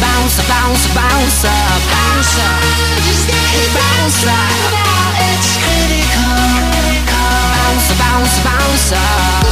bouncer, bouncer, bouncer, bouncer. Just bouncer. Now it's critical. Bouncer, bouncer, bouncer.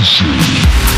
Crazy.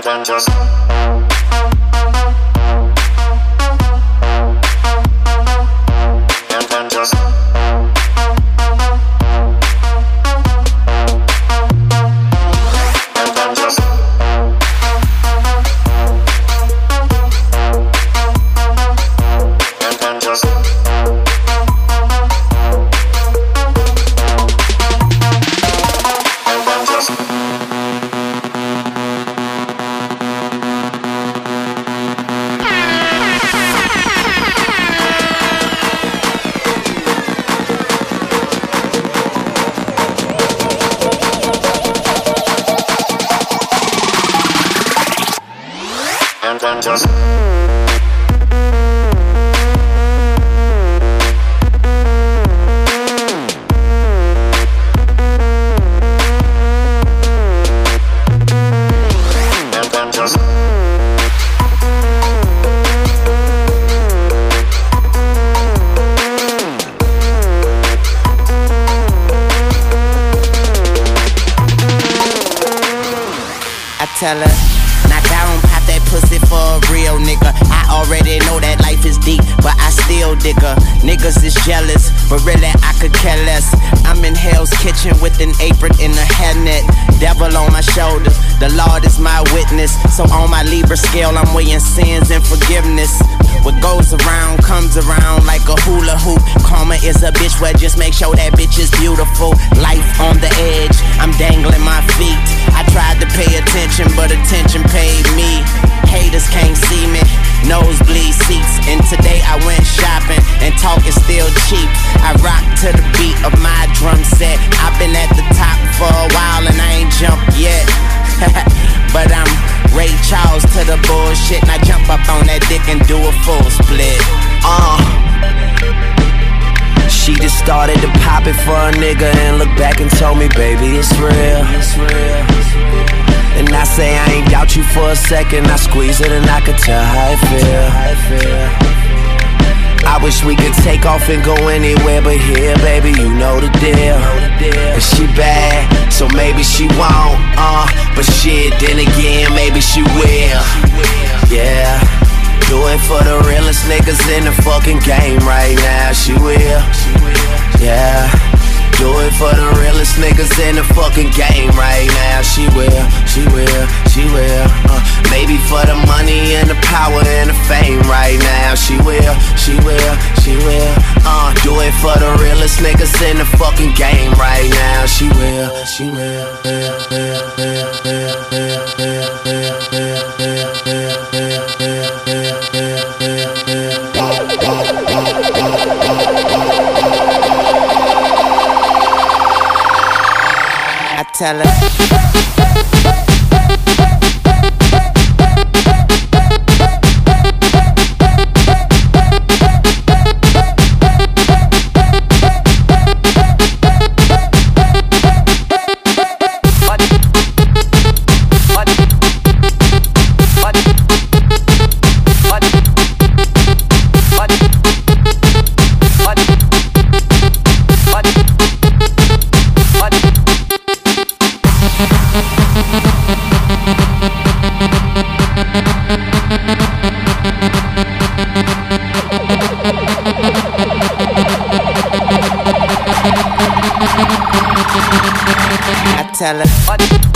Just second I've been at the top for a while and I ain't jumped yet. But I'm Ray Charles to the bullshit. I jump up on that dick and do a full split. Uh. She just started to pop it for a nigga and look back and told me baby it's real It's real And I could tell how it feel. I wish we could take off and go anywhere but here, baby, you know the deal. And she bad, so maybe she won't, uh, but shit, then again, maybe she will. Yeah. Do it for the realest niggas in the fucking game right now. She will. Yeah. Do it for the realest niggas in the fucking game right now. She will, she will, she will. Uh, maybe for the money and the power and the fame right now. She will, she will, she will. Uh, do it for the realest niggas in the fucking game right now. She will, she will. Tell her. Tell her.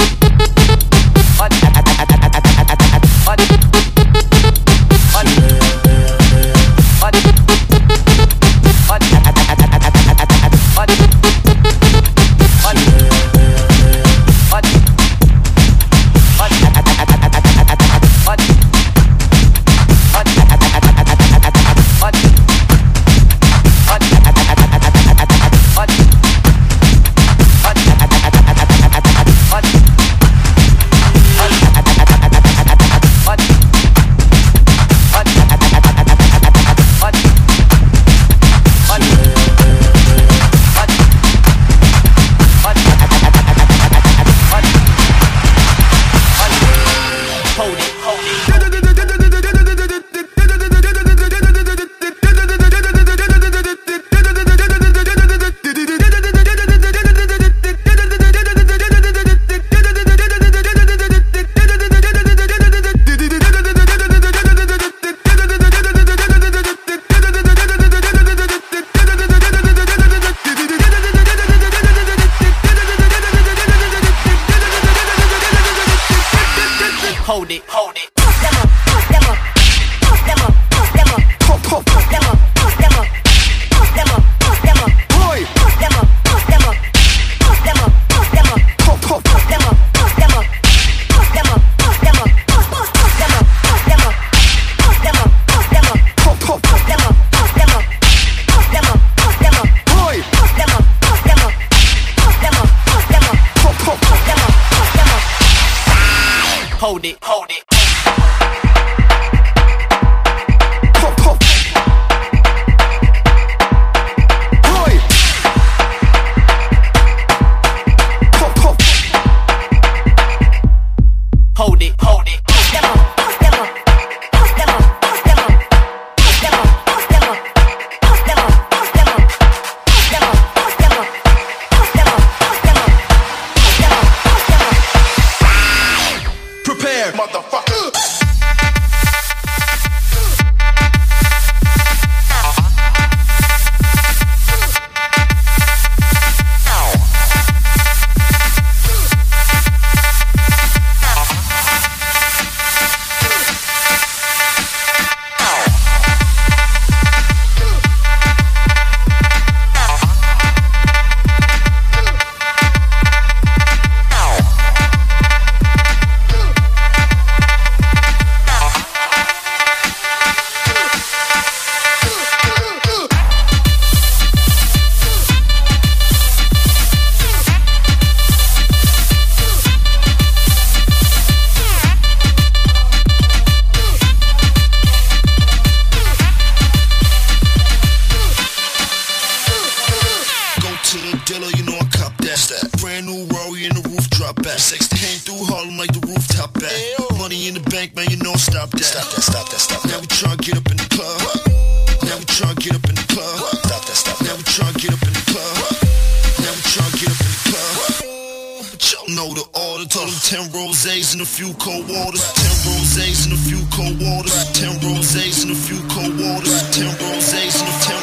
water. Told him ten rosés and a few cold waters. Ten rosés and a few cold waters. Ten rosés and a few cold waters. Ten rosés and a few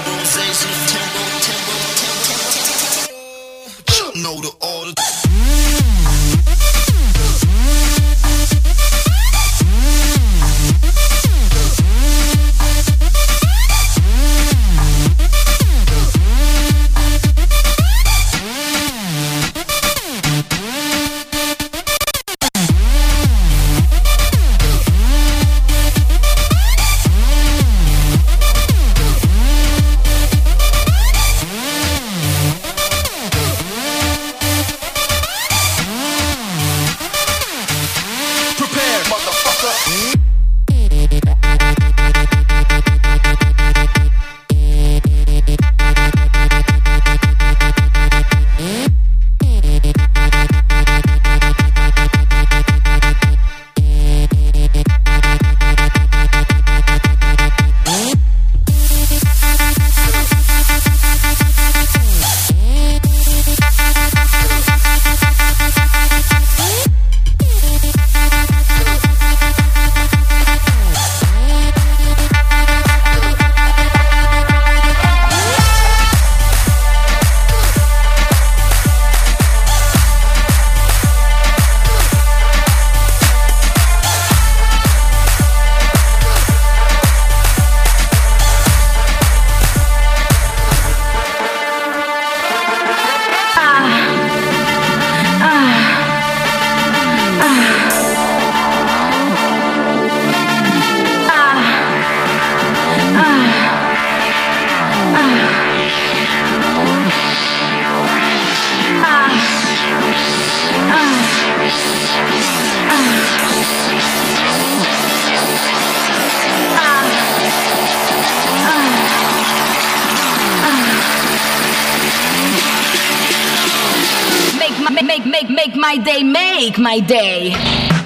my day, make my day.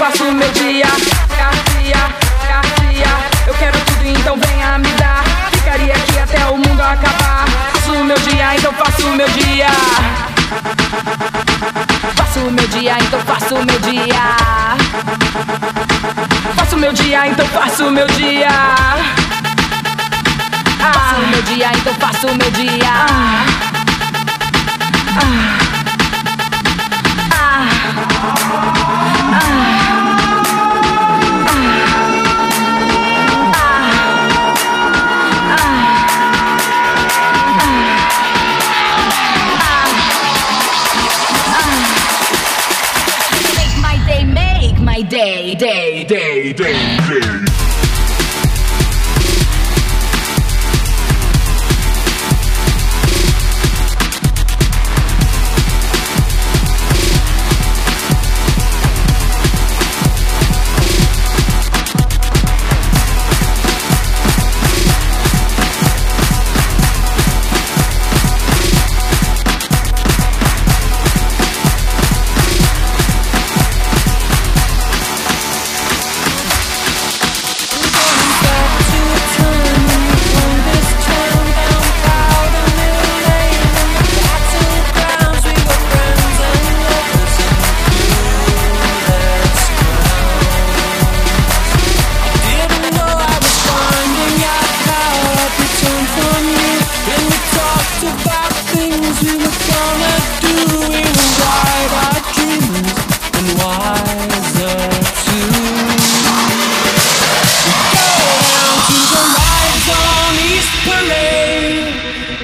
Faço o meu dia. Garcia, Garcia, eu quero tudo, então venha me dar. Ficaria aqui até o mundo acabar. Faço o meu dia, então faço o meu dia. Faço o meu dia, então faço o meu dia. Faço o meu dia, então faço o meu dia. Faço o meu dia, então faço o meu dia. Ah. day,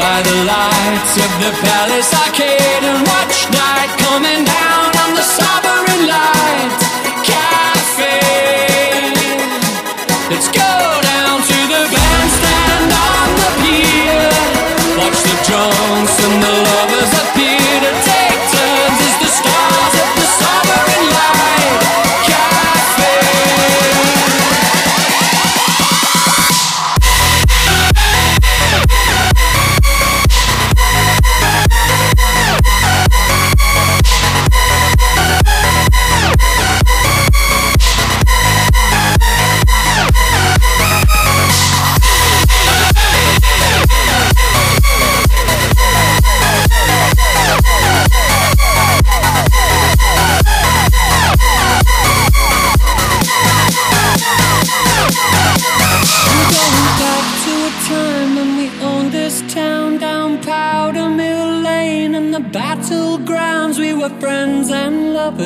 by the lights of the palace arcade and watch night coming down on the sovereign light cafe. Let's go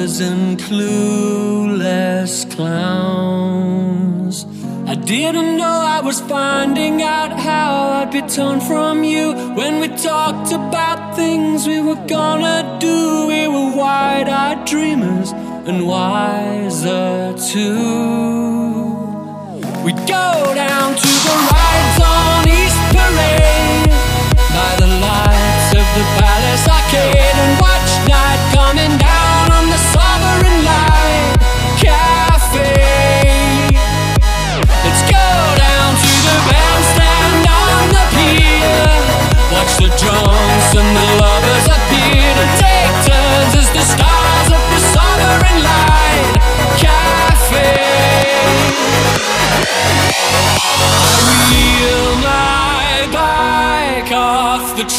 and clueless clowns. I didn't know I was finding out how I'd be torn from you when we talked about things we were gonna do. We were wide eyed dreamers and wiser too.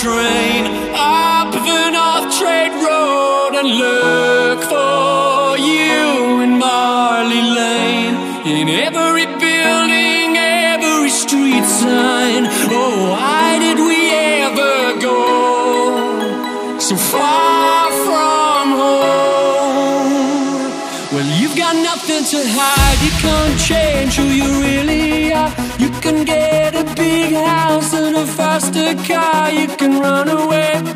Train up the North Trade Road and look for you in Marley Lane. In every building, every street sign. Oh, why did we ever go so far from home? Well, you've got nothing to hide. You can't change who you really faster car. You can run away,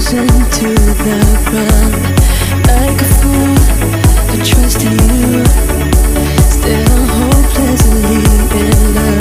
Into the ground. Like a fool, I you. Still hopelessly in love.